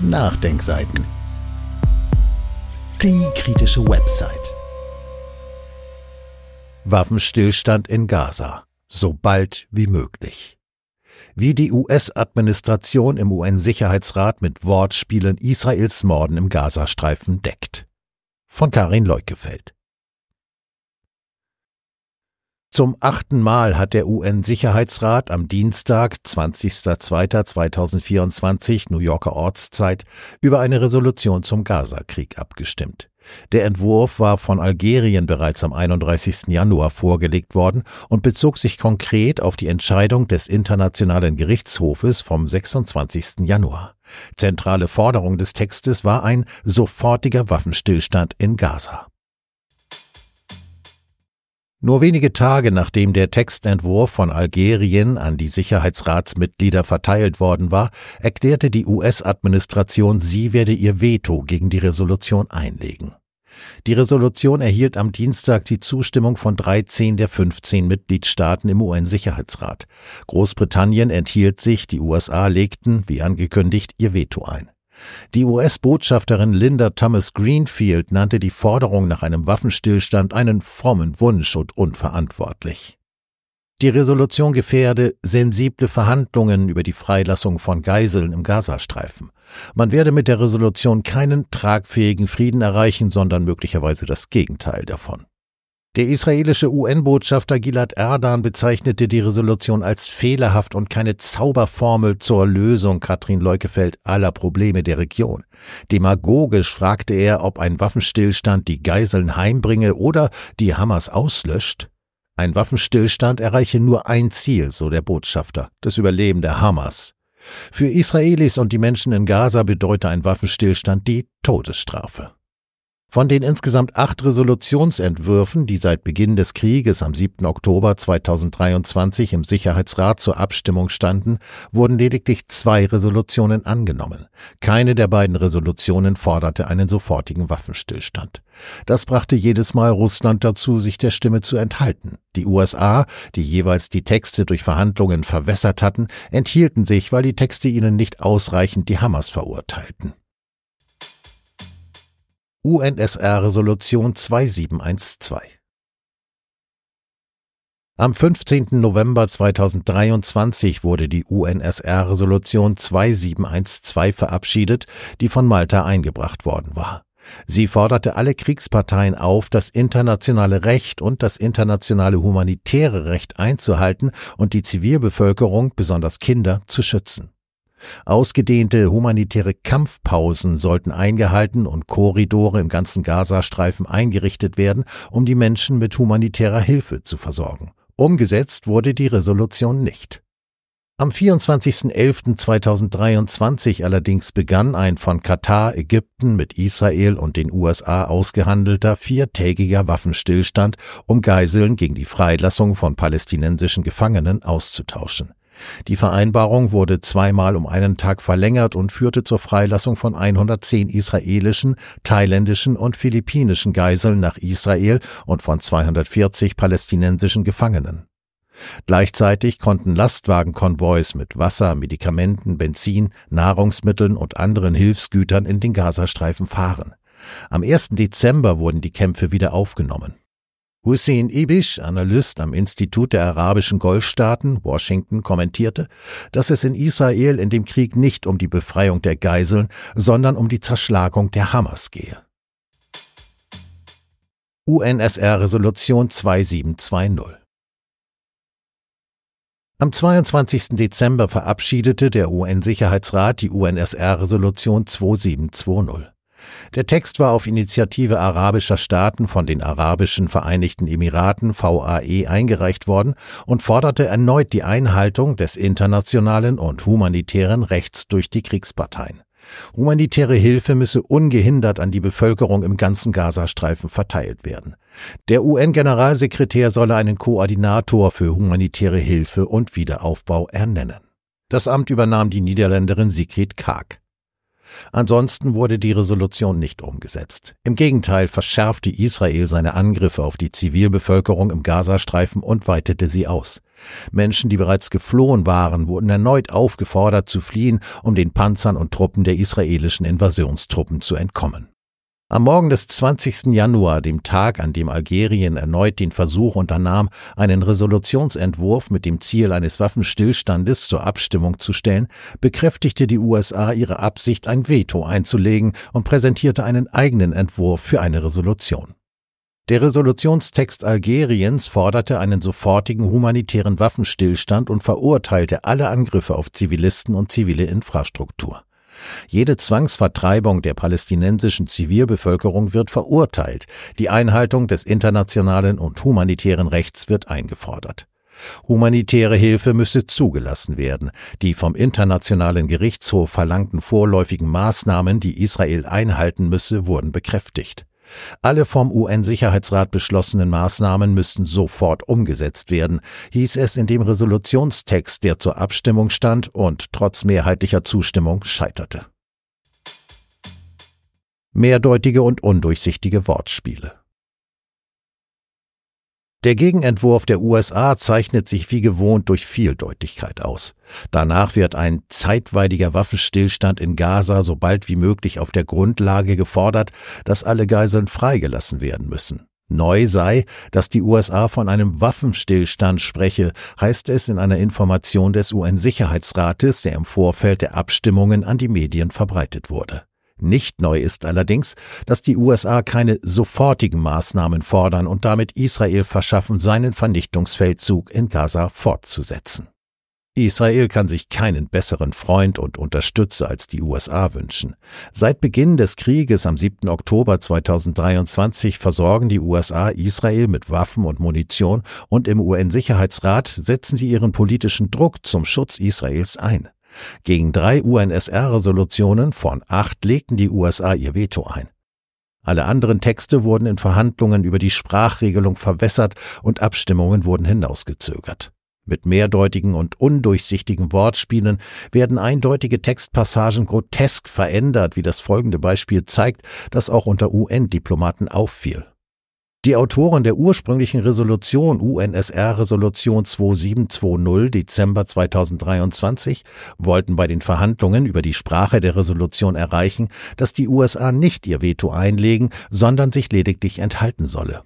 Nachdenkseiten. Die kritische Website. Waffenstillstand in Gaza. So bald wie möglich. Wie die US-Administration im UN-Sicherheitsrat mit Wortspielen Israels Morden im Gazastreifen deckt. Von Karin Leukefeld. Zum achten Mal hat der UN-Sicherheitsrat am Dienstag, 20.02.2024 New Yorker Ortszeit, über eine Resolution zum Gaza-Krieg abgestimmt. Der Entwurf war von Algerien bereits am 31. Januar vorgelegt worden und bezog sich konkret auf die Entscheidung des Internationalen Gerichtshofes vom 26. Januar. Zentrale Forderung des Textes war ein sofortiger Waffenstillstand in Gaza. Nur wenige Tage nachdem der Textentwurf von Algerien an die Sicherheitsratsmitglieder verteilt worden war, erklärte die US-Administration, sie werde ihr Veto gegen die Resolution einlegen. Die Resolution erhielt am Dienstag die Zustimmung von 13 der 15 Mitgliedstaaten im UN-Sicherheitsrat. Großbritannien enthielt sich, die USA legten, wie angekündigt, ihr Veto ein. Die US-Botschafterin Linda Thomas Greenfield nannte die Forderung nach einem Waffenstillstand einen frommen Wunsch und unverantwortlich. Die Resolution gefährde sensible Verhandlungen über die Freilassung von Geiseln im Gazastreifen. Man werde mit der Resolution keinen tragfähigen Frieden erreichen, sondern möglicherweise das Gegenteil davon. Der israelische UN-Botschafter Gilad Erdan bezeichnete die Resolution als fehlerhaft und keine Zauberformel zur Lösung Katrin Leukefeld aller Probleme der Region. Demagogisch fragte er, ob ein Waffenstillstand die Geiseln heimbringe oder die Hamas auslöscht. Ein Waffenstillstand erreiche nur ein Ziel, so der Botschafter, das Überleben der Hamas. Für Israelis und die Menschen in Gaza bedeute ein Waffenstillstand die Todesstrafe. Von den insgesamt acht Resolutionsentwürfen, die seit Beginn des Krieges am 7. Oktober 2023 im Sicherheitsrat zur Abstimmung standen, wurden lediglich zwei Resolutionen angenommen. Keine der beiden Resolutionen forderte einen sofortigen Waffenstillstand. Das brachte jedes Mal Russland dazu, sich der Stimme zu enthalten. Die USA, die jeweils die Texte durch Verhandlungen verwässert hatten, enthielten sich, weil die Texte ihnen nicht ausreichend die Hamas verurteilten. UNSR-Resolution 2712. Am 15. November 2023 wurde die UNSR-Resolution 2712 verabschiedet, die von Malta eingebracht worden war. Sie forderte alle Kriegsparteien auf, das internationale Recht und das internationale humanitäre Recht einzuhalten und die Zivilbevölkerung, besonders Kinder, zu schützen. Ausgedehnte humanitäre Kampfpausen sollten eingehalten und Korridore im ganzen Gazastreifen eingerichtet werden, um die Menschen mit humanitärer Hilfe zu versorgen. Umgesetzt wurde die Resolution nicht. Am 24.11.2023 allerdings begann ein von Katar, Ägypten mit Israel und den USA ausgehandelter viertägiger Waffenstillstand, um Geiseln gegen die Freilassung von palästinensischen Gefangenen auszutauschen. Die Vereinbarung wurde zweimal um einen Tag verlängert und führte zur Freilassung von 110 israelischen, thailändischen und philippinischen Geiseln nach Israel und von 240 palästinensischen Gefangenen. Gleichzeitig konnten Lastwagenkonvois mit Wasser, Medikamenten, Benzin, Nahrungsmitteln und anderen Hilfsgütern in den Gazastreifen fahren. Am 1. Dezember wurden die Kämpfe wieder aufgenommen. Hussein Ibish, Analyst am Institut der arabischen Golfstaaten, Washington, kommentierte, dass es in Israel in dem Krieg nicht um die Befreiung der Geiseln, sondern um die Zerschlagung der Hamas gehe. UNSR-Resolution 2720 am 22. Dezember verabschiedete der UN-Sicherheitsrat die UNSR-Resolution 2720. Der Text war auf Initiative arabischer Staaten von den Arabischen Vereinigten Emiraten VAE eingereicht worden und forderte erneut die Einhaltung des internationalen und humanitären Rechts durch die Kriegsparteien. Humanitäre Hilfe müsse ungehindert an die Bevölkerung im ganzen Gazastreifen verteilt werden. Der UN-Generalsekretär solle einen Koordinator für humanitäre Hilfe und Wiederaufbau ernennen. Das Amt übernahm die Niederländerin Sigrid Kaag. Ansonsten wurde die Resolution nicht umgesetzt. Im Gegenteil verschärfte Israel seine Angriffe auf die Zivilbevölkerung im Gazastreifen und weitete sie aus. Menschen, die bereits geflohen waren, wurden erneut aufgefordert zu fliehen, um den Panzern und Truppen der israelischen Invasionstruppen zu entkommen. Am Morgen des 20. Januar, dem Tag, an dem Algerien erneut den Versuch unternahm, einen Resolutionsentwurf mit dem Ziel eines Waffenstillstandes zur Abstimmung zu stellen, bekräftigte die USA ihre Absicht, ein Veto einzulegen und präsentierte einen eigenen Entwurf für eine Resolution. Der Resolutionstext Algeriens forderte einen sofortigen humanitären Waffenstillstand und verurteilte alle Angriffe auf Zivilisten und zivile Infrastruktur. Jede Zwangsvertreibung der palästinensischen Zivilbevölkerung wird verurteilt, die Einhaltung des internationalen und humanitären Rechts wird eingefordert. Humanitäre Hilfe müsse zugelassen werden. Die vom Internationalen Gerichtshof verlangten vorläufigen Maßnahmen, die Israel einhalten müsse, wurden bekräftigt. Alle vom UN-Sicherheitsrat beschlossenen Maßnahmen müssten sofort umgesetzt werden, hieß es in dem Resolutionstext, der zur Abstimmung stand und trotz mehrheitlicher Zustimmung scheiterte. Mehrdeutige und undurchsichtige Wortspiele der Gegenentwurf der USA zeichnet sich wie gewohnt durch Vieldeutigkeit aus. Danach wird ein zeitweiliger Waffenstillstand in Gaza so bald wie möglich auf der Grundlage gefordert, dass alle Geiseln freigelassen werden müssen. Neu sei, dass die USA von einem Waffenstillstand spreche, heißt es in einer Information des UN-Sicherheitsrates, der im Vorfeld der Abstimmungen an die Medien verbreitet wurde. Nicht neu ist allerdings, dass die USA keine sofortigen Maßnahmen fordern und damit Israel verschaffen, seinen Vernichtungsfeldzug in Gaza fortzusetzen. Israel kann sich keinen besseren Freund und Unterstützer als die USA wünschen. Seit Beginn des Krieges am 7. Oktober 2023 versorgen die USA Israel mit Waffen und Munition und im UN-Sicherheitsrat setzen sie ihren politischen Druck zum Schutz Israels ein. Gegen drei UNSR-Resolutionen von acht legten die USA ihr Veto ein. Alle anderen Texte wurden in Verhandlungen über die Sprachregelung verwässert und Abstimmungen wurden hinausgezögert. Mit mehrdeutigen und undurchsichtigen Wortspielen werden eindeutige Textpassagen grotesk verändert, wie das folgende Beispiel zeigt, das auch unter UN-Diplomaten auffiel. Die Autoren der ursprünglichen Resolution UNSR Resolution 2720 Dezember 2023 wollten bei den Verhandlungen über die Sprache der Resolution erreichen, dass die USA nicht ihr Veto einlegen, sondern sich lediglich enthalten solle.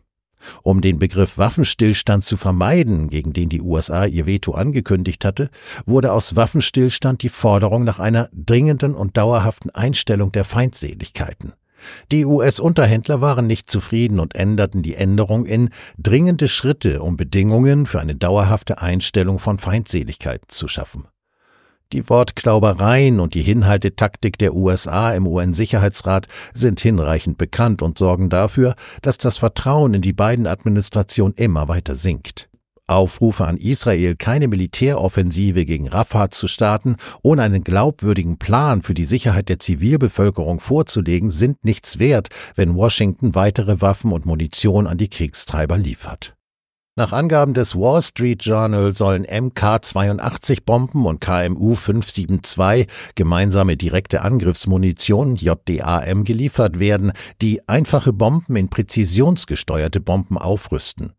Um den Begriff Waffenstillstand zu vermeiden, gegen den die USA ihr Veto angekündigt hatte, wurde aus Waffenstillstand die Forderung nach einer dringenden und dauerhaften Einstellung der Feindseligkeiten. Die US-Unterhändler waren nicht zufrieden und änderten die Änderung in dringende Schritte, um Bedingungen für eine dauerhafte Einstellung von Feindseligkeit zu schaffen. Die Wortklaubereien und die Hinhaltetaktik der USA im UN-Sicherheitsrat sind hinreichend bekannt und sorgen dafür, dass das Vertrauen in die beiden Administrationen immer weiter sinkt. Aufrufe an Israel, keine Militäroffensive gegen Rafah zu starten, ohne einen glaubwürdigen Plan für die Sicherheit der Zivilbevölkerung vorzulegen, sind nichts wert, wenn Washington weitere Waffen und Munition an die Kriegstreiber liefert. Nach Angaben des Wall Street Journal sollen MK-82-Bomben und KMU-572 gemeinsame direkte Angriffsmunition JDAM geliefert werden, die einfache Bomben in präzisionsgesteuerte Bomben aufrüsten.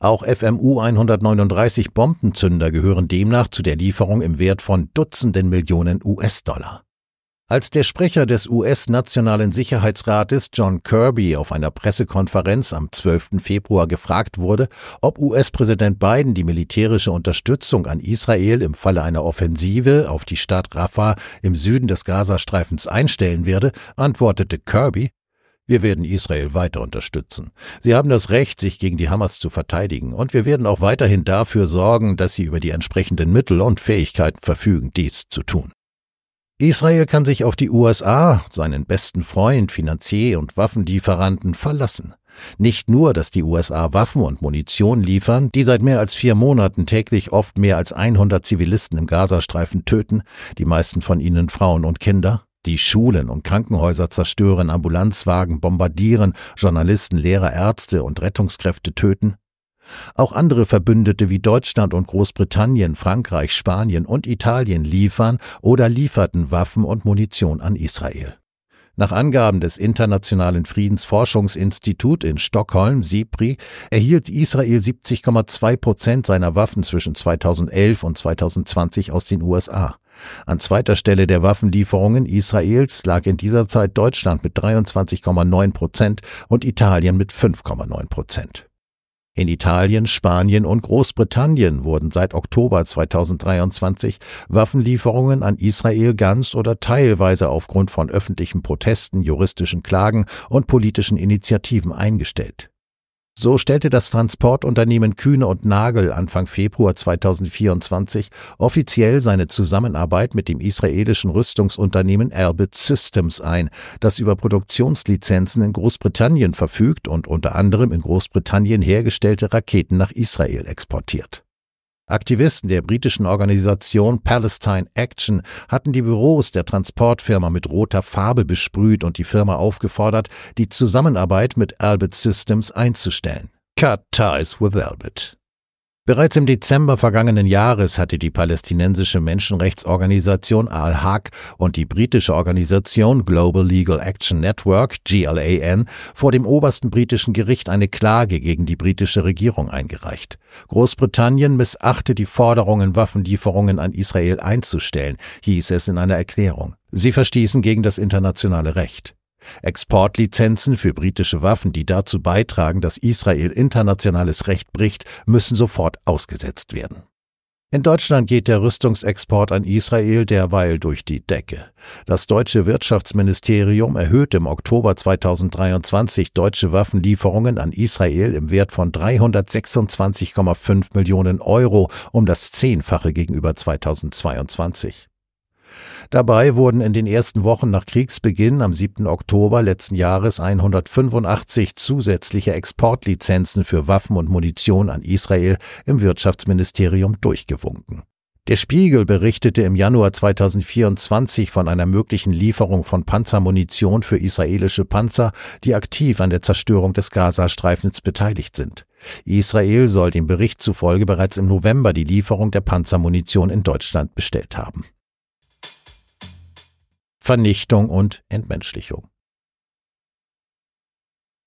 Auch FMU 139 Bombenzünder gehören demnach zu der Lieferung im Wert von Dutzenden Millionen US-Dollar. Als der Sprecher des US-Nationalen Sicherheitsrates John Kirby auf einer Pressekonferenz am 12. Februar gefragt wurde, ob US-Präsident Biden die militärische Unterstützung an Israel im Falle einer Offensive auf die Stadt Rafah im Süden des Gazastreifens einstellen werde, antwortete Kirby, wir werden Israel weiter unterstützen. Sie haben das Recht, sich gegen die Hamas zu verteidigen, und wir werden auch weiterhin dafür sorgen, dass sie über die entsprechenden Mittel und Fähigkeiten verfügen, dies zu tun. Israel kann sich auf die USA, seinen besten Freund, Finanzier und Waffenlieferanten, verlassen. Nicht nur, dass die USA Waffen und Munition liefern, die seit mehr als vier Monaten täglich oft mehr als 100 Zivilisten im Gazastreifen töten, die meisten von ihnen Frauen und Kinder, die Schulen und Krankenhäuser zerstören, Ambulanzwagen bombardieren, Journalisten, Lehrer, Ärzte und Rettungskräfte töten. Auch andere Verbündete wie Deutschland und Großbritannien, Frankreich, Spanien und Italien liefern oder lieferten Waffen und Munition an Israel. Nach Angaben des Internationalen Friedensforschungsinstitut in Stockholm, SIPRI, erhielt Israel 70,2 Prozent seiner Waffen zwischen 2011 und 2020 aus den USA. An zweiter Stelle der Waffenlieferungen Israels lag in dieser Zeit Deutschland mit 23,9 Prozent und Italien mit 5,9 Prozent. In Italien, Spanien und Großbritannien wurden seit Oktober 2023 Waffenlieferungen an Israel ganz oder teilweise aufgrund von öffentlichen Protesten, juristischen Klagen und politischen Initiativen eingestellt. So stellte das Transportunternehmen Kühne und Nagel Anfang Februar 2024 offiziell seine Zusammenarbeit mit dem israelischen Rüstungsunternehmen Elbit Systems ein, das über Produktionslizenzen in Großbritannien verfügt und unter anderem in Großbritannien hergestellte Raketen nach Israel exportiert. Aktivisten der britischen Organisation Palestine Action hatten die Büros der Transportfirma mit roter Farbe besprüht und die Firma aufgefordert, die Zusammenarbeit mit Albert Systems einzustellen. Cut ties with Albert. Bereits im Dezember vergangenen Jahres hatte die palästinensische Menschenrechtsorganisation Al-Haq und die britische Organisation Global Legal Action Network GLAN vor dem obersten britischen Gericht eine Klage gegen die britische Regierung eingereicht. Großbritannien missachte die Forderungen, Waffenlieferungen an Israel einzustellen, hieß es in einer Erklärung. Sie verstießen gegen das internationale Recht. Exportlizenzen für britische Waffen, die dazu beitragen, dass Israel internationales Recht bricht, müssen sofort ausgesetzt werden. In Deutschland geht der Rüstungsexport an Israel derweil durch die Decke. Das deutsche Wirtschaftsministerium erhöht im Oktober 2023 deutsche Waffenlieferungen an Israel im Wert von 326,5 Millionen Euro um das Zehnfache gegenüber 2022. Dabei wurden in den ersten Wochen nach Kriegsbeginn am 7. Oktober letzten Jahres 185 zusätzliche Exportlizenzen für Waffen und Munition an Israel im Wirtschaftsministerium durchgewunken. Der Spiegel berichtete im Januar 2024 von einer möglichen Lieferung von Panzermunition für israelische Panzer, die aktiv an der Zerstörung des Gazastreifens beteiligt sind. Israel soll dem Bericht zufolge bereits im November die Lieferung der Panzermunition in Deutschland bestellt haben. Vernichtung und Entmenschlichung.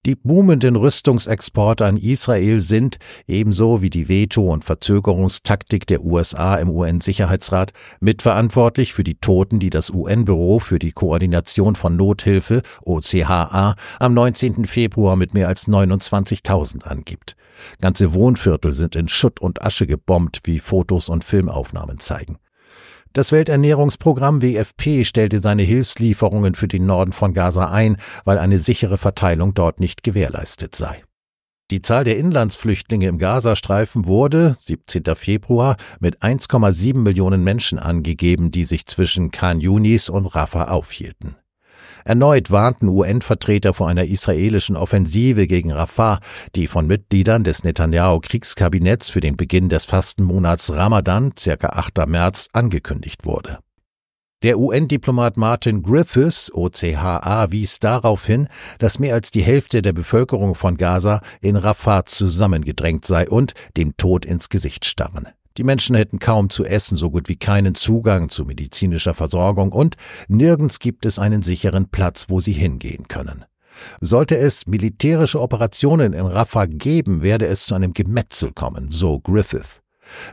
Die boomenden Rüstungsexporte an Israel sind, ebenso wie die Veto- und Verzögerungstaktik der USA im UN-Sicherheitsrat, mitverantwortlich für die Toten, die das UN-Büro für die Koordination von Nothilfe, OCHA, am 19. Februar mit mehr als 29.000 angibt. Ganze Wohnviertel sind in Schutt und Asche gebombt, wie Fotos und Filmaufnahmen zeigen. Das Welternährungsprogramm WFP stellte seine Hilfslieferungen für den Norden von Gaza ein, weil eine sichere Verteilung dort nicht gewährleistet sei. Die Zahl der Inlandsflüchtlinge im Gazastreifen wurde 17. Februar mit 1,7 Millionen Menschen angegeben, die sich zwischen Khan Yunis und Rafah aufhielten. Erneut warnten UN-Vertreter vor einer israelischen Offensive gegen Rafah, die von Mitgliedern des Netanyahu-Kriegskabinetts für den Beginn des Fastenmonats Ramadan, circa 8. März, angekündigt wurde. Der UN-Diplomat Martin Griffiths, OCHA, wies darauf hin, dass mehr als die Hälfte der Bevölkerung von Gaza in Rafah zusammengedrängt sei und dem Tod ins Gesicht starren. Die Menschen hätten kaum zu essen, so gut wie keinen Zugang zu medizinischer Versorgung und nirgends gibt es einen sicheren Platz, wo sie hingehen können. Sollte es militärische Operationen in Rafah geben, werde es zu einem Gemetzel kommen, so Griffith.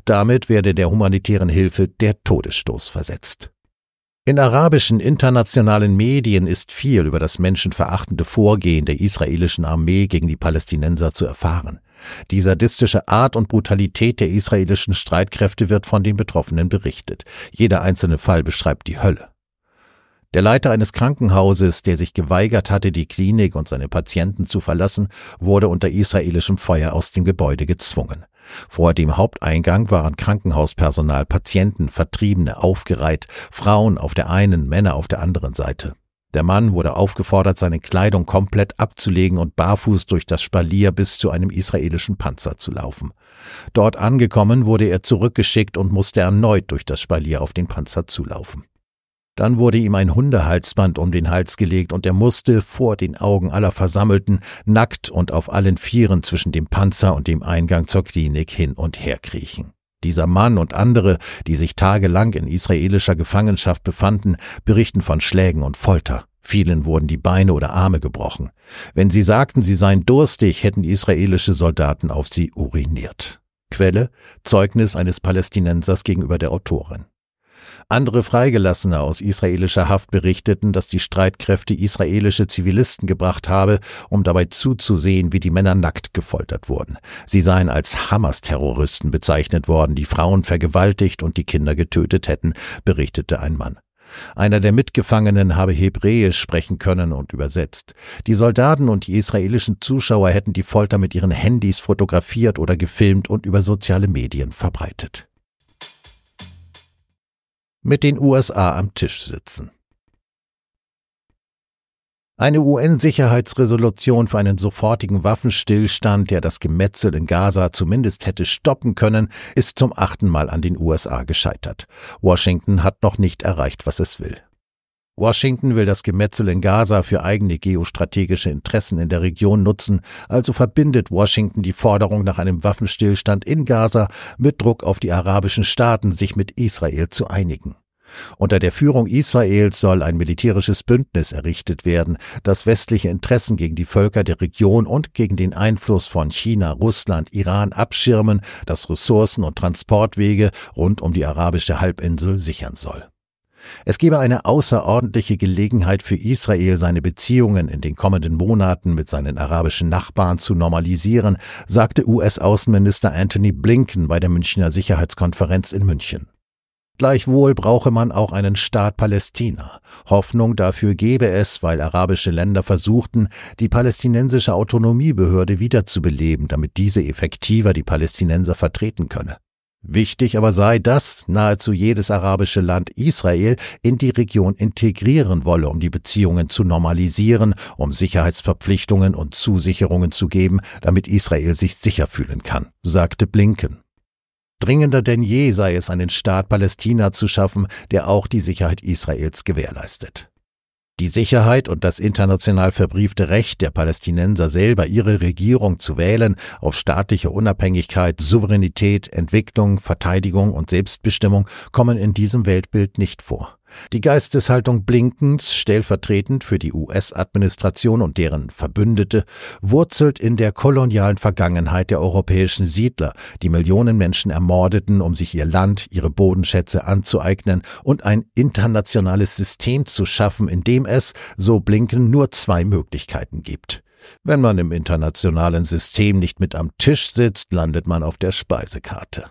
Damit werde der humanitären Hilfe der Todesstoß versetzt. In arabischen internationalen Medien ist viel über das menschenverachtende Vorgehen der israelischen Armee gegen die Palästinenser zu erfahren. Die sadistische Art und Brutalität der israelischen Streitkräfte wird von den Betroffenen berichtet. Jeder einzelne Fall beschreibt die Hölle. Der Leiter eines Krankenhauses, der sich geweigert hatte, die Klinik und seine Patienten zu verlassen, wurde unter israelischem Feuer aus dem Gebäude gezwungen. Vor dem Haupteingang waren Krankenhauspersonal, Patienten, Vertriebene aufgereiht, Frauen auf der einen, Männer auf der anderen Seite. Der Mann wurde aufgefordert, seine Kleidung komplett abzulegen und barfuß durch das Spalier bis zu einem israelischen Panzer zu laufen. Dort angekommen wurde er zurückgeschickt und musste erneut durch das Spalier auf den Panzer zulaufen. Dann wurde ihm ein Hundehalsband um den Hals gelegt und er musste vor den Augen aller Versammelten nackt und auf allen Vieren zwischen dem Panzer und dem Eingang zur Klinik hin und her kriechen. Dieser Mann und andere, die sich tagelang in israelischer Gefangenschaft befanden, berichten von Schlägen und Folter. Vielen wurden die Beine oder Arme gebrochen. Wenn sie sagten, sie seien durstig, hätten israelische Soldaten auf sie uriniert. Quelle Zeugnis eines Palästinensers gegenüber der Autorin. Andere Freigelassene aus israelischer Haft berichteten, dass die Streitkräfte israelische Zivilisten gebracht habe, um dabei zuzusehen, wie die Männer nackt gefoltert wurden. Sie seien als Hamas-Terroristen bezeichnet worden, die Frauen vergewaltigt und die Kinder getötet hätten, berichtete ein Mann. Einer der Mitgefangenen habe Hebräisch sprechen können und übersetzt. Die Soldaten und die israelischen Zuschauer hätten die Folter mit ihren Handys fotografiert oder gefilmt und über soziale Medien verbreitet mit den USA am Tisch sitzen. Eine UN-Sicherheitsresolution für einen sofortigen Waffenstillstand, der das Gemetzel in Gaza zumindest hätte stoppen können, ist zum achten Mal an den USA gescheitert. Washington hat noch nicht erreicht, was es will. Washington will das Gemetzel in Gaza für eigene geostrategische Interessen in der Region nutzen, also verbindet Washington die Forderung nach einem Waffenstillstand in Gaza mit Druck auf die arabischen Staaten, sich mit Israel zu einigen. Unter der Führung Israels soll ein militärisches Bündnis errichtet werden, das westliche Interessen gegen die Völker der Region und gegen den Einfluss von China, Russland, Iran abschirmen, das Ressourcen und Transportwege rund um die arabische Halbinsel sichern soll. Es gebe eine außerordentliche Gelegenheit für Israel, seine Beziehungen in den kommenden Monaten mit seinen arabischen Nachbarn zu normalisieren, sagte US-Außenminister Anthony Blinken bei der Münchner Sicherheitskonferenz in München. Gleichwohl brauche man auch einen Staat Palästina. Hoffnung dafür gebe es, weil arabische Länder versuchten, die palästinensische Autonomiebehörde wiederzubeleben, damit diese effektiver die Palästinenser vertreten könne. Wichtig aber sei, dass nahezu jedes arabische Land Israel in die Region integrieren wolle, um die Beziehungen zu normalisieren, um Sicherheitsverpflichtungen und Zusicherungen zu geben, damit Israel sich sicher fühlen kann, sagte Blinken. Dringender denn je sei es, einen Staat Palästina zu schaffen, der auch die Sicherheit Israels gewährleistet. Die Sicherheit und das international verbriefte Recht der Palästinenser selber, ihre Regierung zu wählen, auf staatliche Unabhängigkeit, Souveränität, Entwicklung, Verteidigung und Selbstbestimmung kommen in diesem Weltbild nicht vor. Die Geisteshaltung Blinkens, stellvertretend für die US-Administration und deren Verbündete, wurzelt in der kolonialen Vergangenheit der europäischen Siedler, die Millionen Menschen ermordeten, um sich ihr Land, ihre Bodenschätze anzueignen und ein internationales System zu schaffen, in dem es, so Blinken, nur zwei Möglichkeiten gibt. Wenn man im internationalen System nicht mit am Tisch sitzt, landet man auf der Speisekarte.